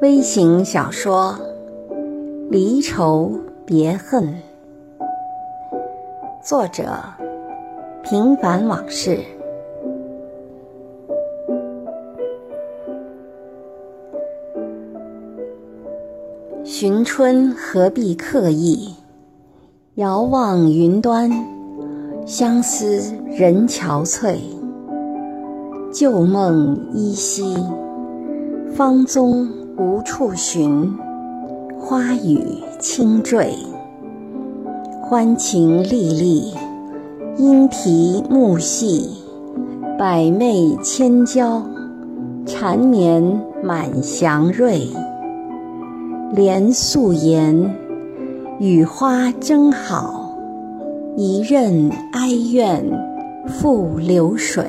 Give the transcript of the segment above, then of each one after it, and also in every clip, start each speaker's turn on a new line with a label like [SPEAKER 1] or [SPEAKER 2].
[SPEAKER 1] 微型小说《离愁别恨》，作者：平凡往事。寻春何必刻意？遥望云端，相思人憔悴。旧梦依稀，芳踪。无处寻，花雨轻坠。欢情历历，莺啼木细，百媚千娇，缠绵满祥瑞。莲素颜，与花争好，一任哀怨付流水。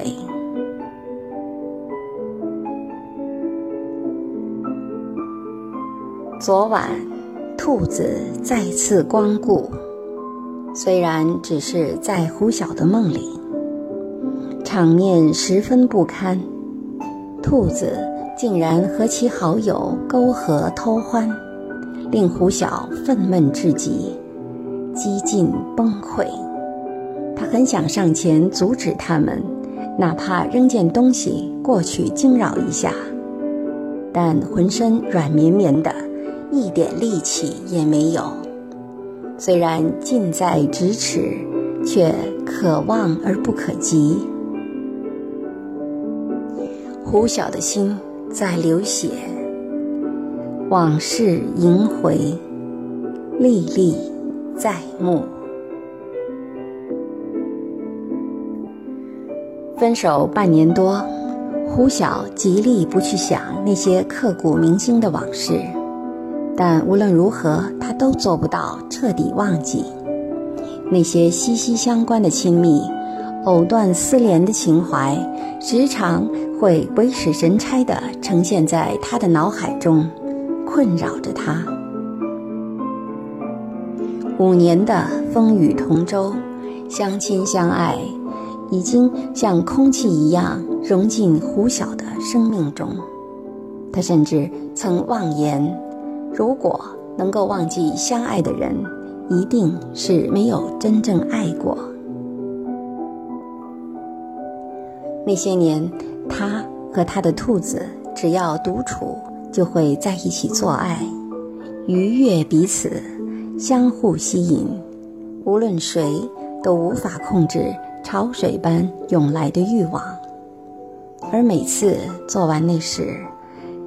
[SPEAKER 1] 昨晚，兔子再次光顾，虽然只是在胡晓的梦里，场面十分不堪。兔子竟然和其好友沟合偷欢，令胡晓愤懑至极，几近崩溃。他很想上前阻止他们，哪怕扔件东西过去惊扰一下，但浑身软绵绵的。一点力气也没有，虽然近在咫尺，却可望而不可及。胡晓的心在流血，往事萦回，历历在目。分手半年多，胡晓极力不去想那些刻骨铭心的往事。但无论如何，他都做不到彻底忘记那些息息相关的亲密、藕断丝连的情怀，时常会鬼使神差地呈现在他的脑海中，困扰着他。五年的风雨同舟，相亲相爱，已经像空气一样融进胡晓的生命中。他甚至曾妄言。如果能够忘记相爱的人，一定是没有真正爱过。那些年，他和他的兔子只要独处，就会在一起做爱，愉悦彼此，相互吸引，无论谁都无法控制潮水般涌来的欲望。而每次做完那时，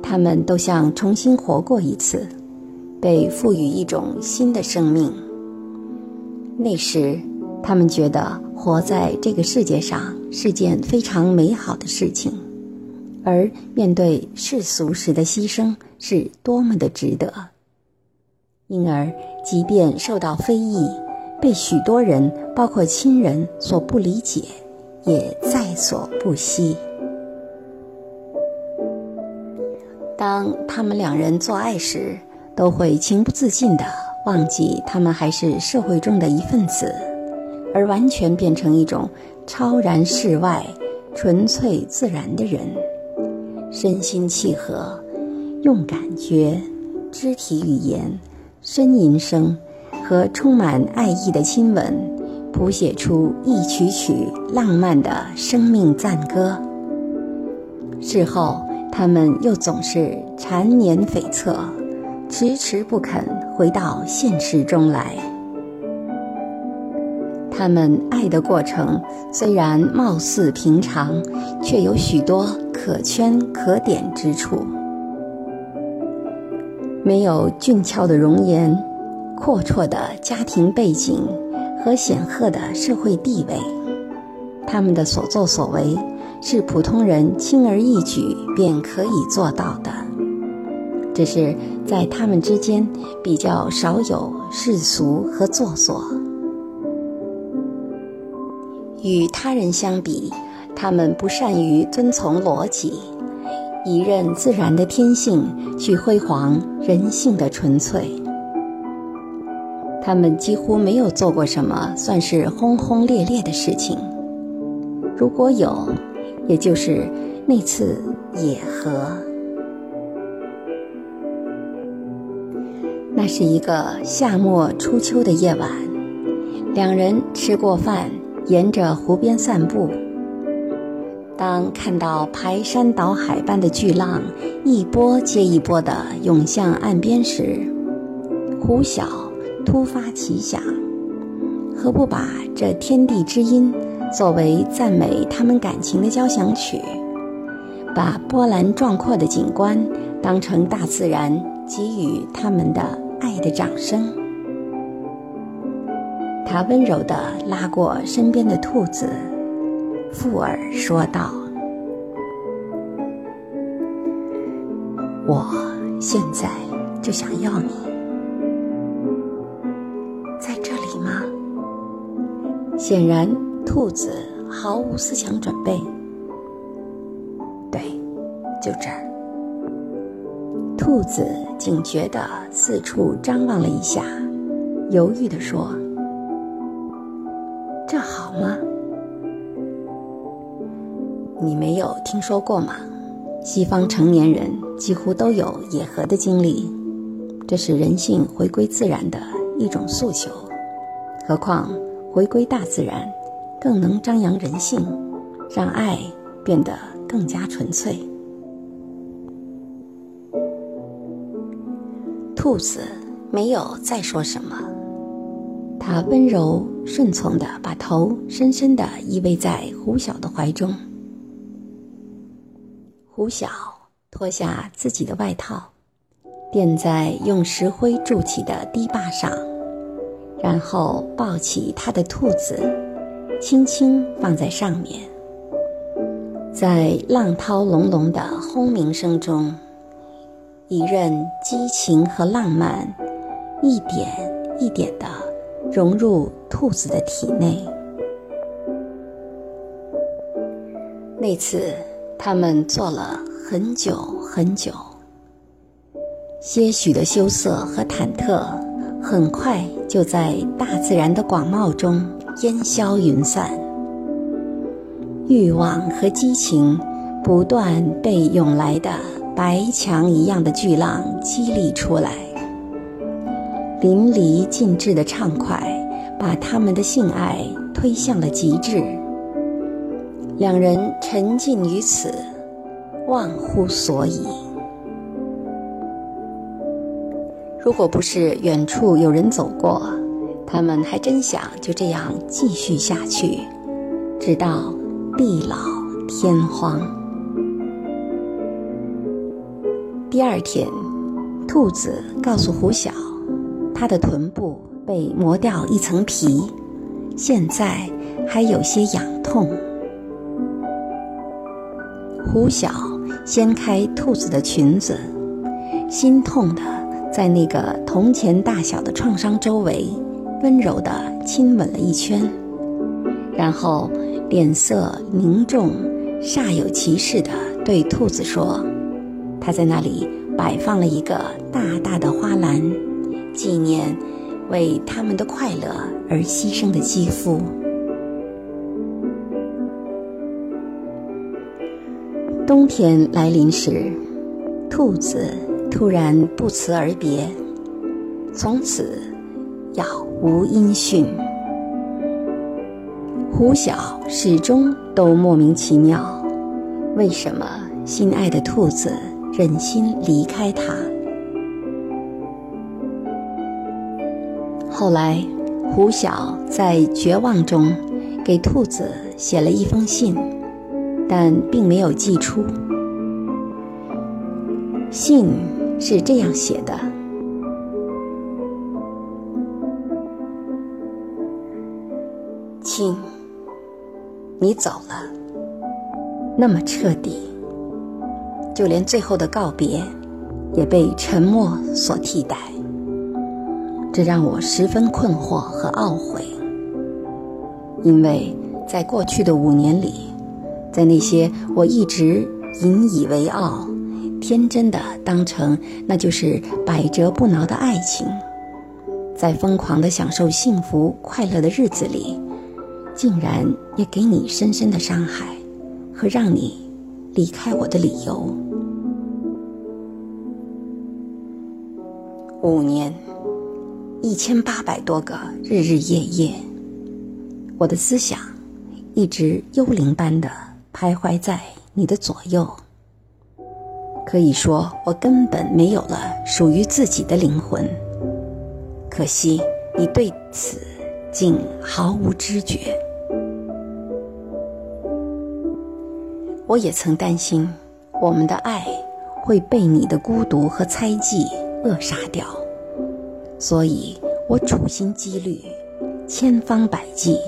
[SPEAKER 1] 他们都像重新活过一次，被赋予一种新的生命。那时，他们觉得活在这个世界上是件非常美好的事情，而面对世俗时的牺牲是多么的值得。因而，即便受到非议，被许多人，包括亲人所不理解，也在所不惜。当他们两人做爱时，都会情不自禁地忘记他们还是社会中的一份子，而完全变成一种超然世外、纯粹自然的人，身心契合，用感觉、肢体语言、呻吟声和充满爱意的亲吻，谱写出一曲曲浪漫的生命赞歌。事后。他们又总是缠绵悱恻，迟迟不肯回到现实中来。他们爱的过程虽然貌似平常，却有许多可圈可点之处。没有俊俏的容颜、阔绰的家庭背景和显赫的社会地位，他们的所作所为。是普通人轻而易举便可以做到的，只是在他们之间比较少有世俗和做作。与他人相比，他们不善于遵从逻辑，以任自然的天性去辉煌人性的纯粹。他们几乎没有做过什么算是轰轰烈烈的事情，如果有。也就是那次野合，那是一个夏末初秋的夜晚，两人吃过饭，沿着湖边散步。当看到排山倒海般的巨浪一波接一波地涌向岸边时，胡晓突发奇想：何不把这天地之音作为赞美他们感情的交响曲，把波澜壮阔的景观当成大自然给予他们的爱的掌声？他温柔地拉过身边的兔子。附耳说道：“我现在就想要你，在这里吗？”显然，兔子毫无思想准备。对，就这儿。兔子警觉地四处张望了一下，犹豫地说：“这好吗？”你没有听说过吗？西方成年人几乎都有野合的经历，这是人性回归自然的一种诉求。何况回归大自然，更能张扬人性，让爱变得更加纯粹。兔子没有再说什么，它温柔顺从地把头深深地依偎在胡晓的怀中。胡晓脱下自己的外套，垫在用石灰筑起的堤坝上，然后抱起他的兔子，轻轻放在上面。在浪涛隆隆的轰鸣声中，一任激情和浪漫一点一点地融入兔子的体内。那次。他们坐了很久很久，些许的羞涩和忐忑，很快就在大自然的广袤中烟消云散。欲望和激情不断被涌来的白墙一样的巨浪激励出来，淋漓尽致的畅快把他们的性爱推向了极致。两人沉浸于此，忘乎所以。如果不是远处有人走过，他们还真想就这样继续下去，直到地老天荒。第二天，兔子告诉胡晓，它的臀部被磨掉一层皮，现在还有些痒痛。胡晓掀开兔子的裙子，心痛的在那个铜钱大小的创伤周围温柔的亲吻了一圈，然后脸色凝重、煞有其事的对兔子说：“他在那里摆放了一个大大的花篮，纪念为他们的快乐而牺牲的肌肤。”冬天来临时，兔子突然不辞而别，从此杳无音讯。胡晓始终都莫名其妙，为什么心爱的兔子忍心离开他？后来，胡晓在绝望中给兔子写了一封信。但并没有寄出。信是这样写的：“你走了，那么彻底，就连最后的告别也被沉默所替代。这让我十分困惑和懊悔，因为在过去的五年里。”在那些我一直引以为傲、天真的当成那就是百折不挠的爱情，在疯狂的享受幸福快乐的日子里，竟然也给你深深的伤害和让你离开我的理由。五年，一千八百多个日日夜夜，我的思想一直幽灵般的徘徊在你的左右。可以说，我根本没有了属于自己的灵魂。可惜，你对此竟毫无知觉。我也曾担心，我们的爱会被你的孤独和猜忌扼杀掉，所以我处心积虑，千方百计，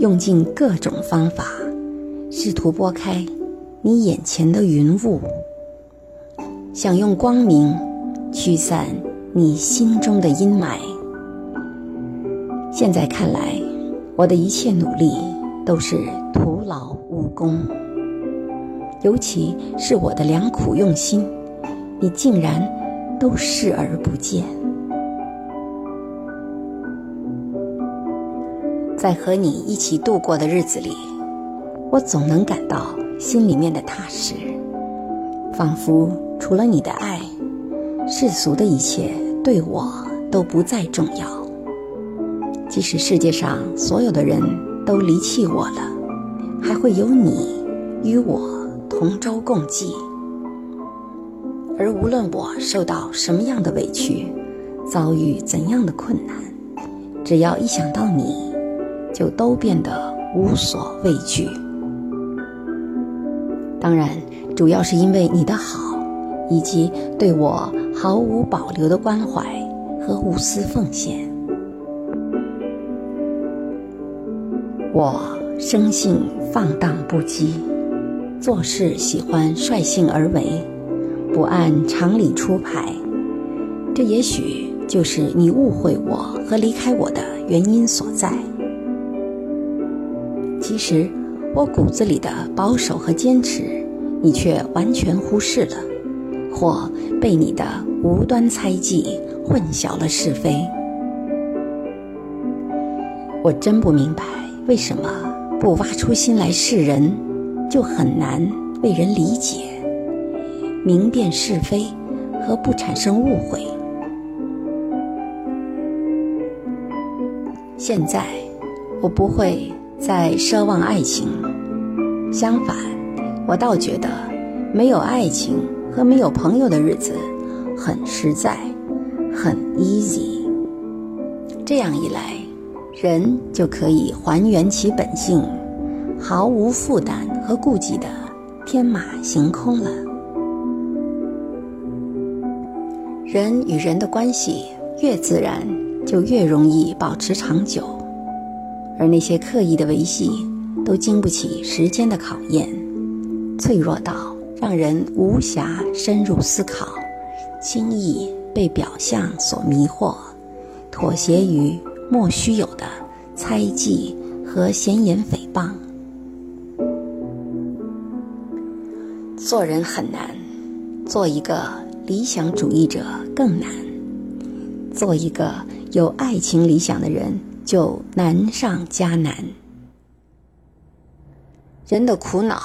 [SPEAKER 1] 用尽各种方法，试图拨开你眼前的云雾，想用光明驱散你心中的阴霾。现在看来，我的一切努力都是徒劳无功。尤其是我的良苦用心，你竟然都视而不见。在和你一起度过的日子里，我总能感到心里面的踏实，仿佛除了你的爱，世俗的一切对我都不再重要。即使世界上所有的人都离弃我了，还会有你与我。同舟共济，而无论我受到什么样的委屈，遭遇怎样的困难，只要一想到你，就都变得无所畏惧。当然，主要是因为你的好，以及对我毫无保留的关怀和无私奉献。我生性放荡不羁。做事喜欢率性而为，不按常理出牌，这也许就是你误会我和离开我的原因所在。其实，我骨子里的保守和坚持，你却完全忽视了，或被你的无端猜忌混淆了是非。我真不明白，为什么不挖出心来示人？就很难被人理解，明辨是非和不产生误会。现在，我不会再奢望爱情，相反，我倒觉得没有爱情和没有朋友的日子很实在，很 easy。这样一来，人就可以还原其本性。毫无负担和顾忌的天马行空了。人与人的关系越自然，就越容易保持长久，而那些刻意的维系，都经不起时间的考验，脆弱到让人无暇深入思考，轻易被表象所迷惑，妥协于莫须有的猜忌和闲言诽谤。做人很难，做一个理想主义者更难。做一个有爱情理想的人就难上加难。人的苦恼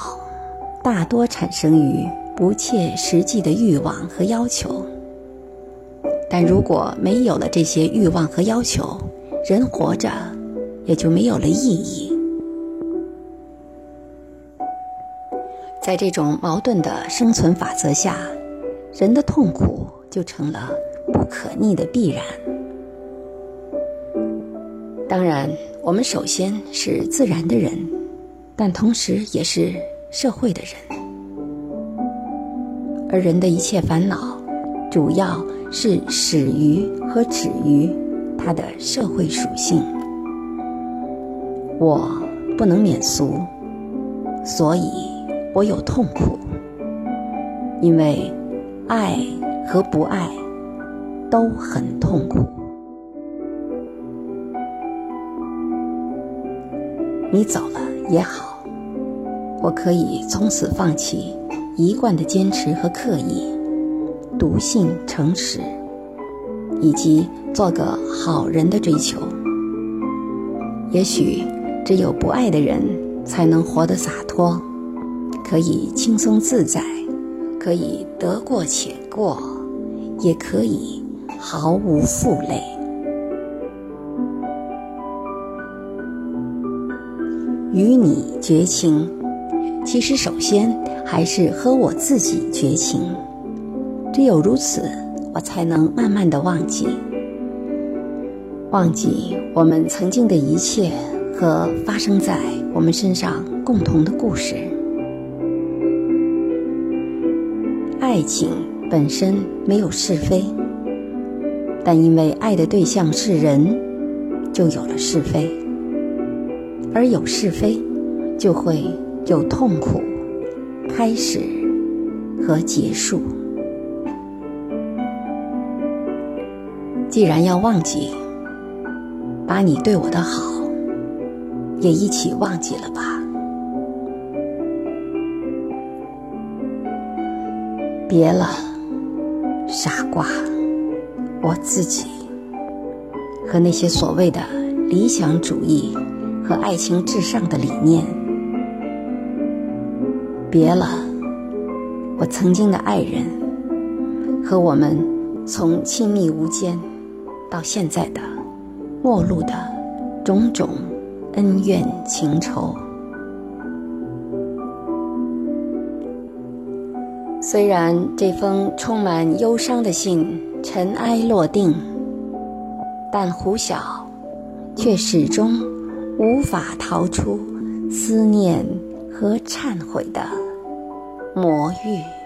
[SPEAKER 1] 大多产生于不切实际的欲望和要求，但如果没有了这些欲望和要求，人活着也就没有了意义。在这种矛盾的生存法则下，人的痛苦就成了不可逆的必然。当然，我们首先是自然的人，但同时也是社会的人。而人的一切烦恼，主要是始于和止于他的社会属性。我不能免俗，所以。我有痛苦，因为爱和不爱都很痛苦。你走了也好，我可以从此放弃一贯的坚持和刻意，笃信诚实，以及做个好人的追求。也许只有不爱的人才能活得洒脱。可以轻松自在，可以得过且过，也可以毫无负累。与你绝情，其实首先还是和我自己绝情。只有如此，我才能慢慢的忘记，忘记我们曾经的一切和发生在我们身上共同的故事。爱情本身没有是非，但因为爱的对象是人，就有了是非，而有是非，就会有痛苦、开始和结束。既然要忘记，把你对我的好也一起忘记了吧。别了，傻瓜，我自己和那些所谓的理想主义和爱情至上的理念。别了，我曾经的爱人和我们从亲密无间。到现在的陌路的种种恩怨情仇，虽然这封充满忧伤的信尘埃落定，但胡晓却始终无法逃出思念和忏悔的魔域。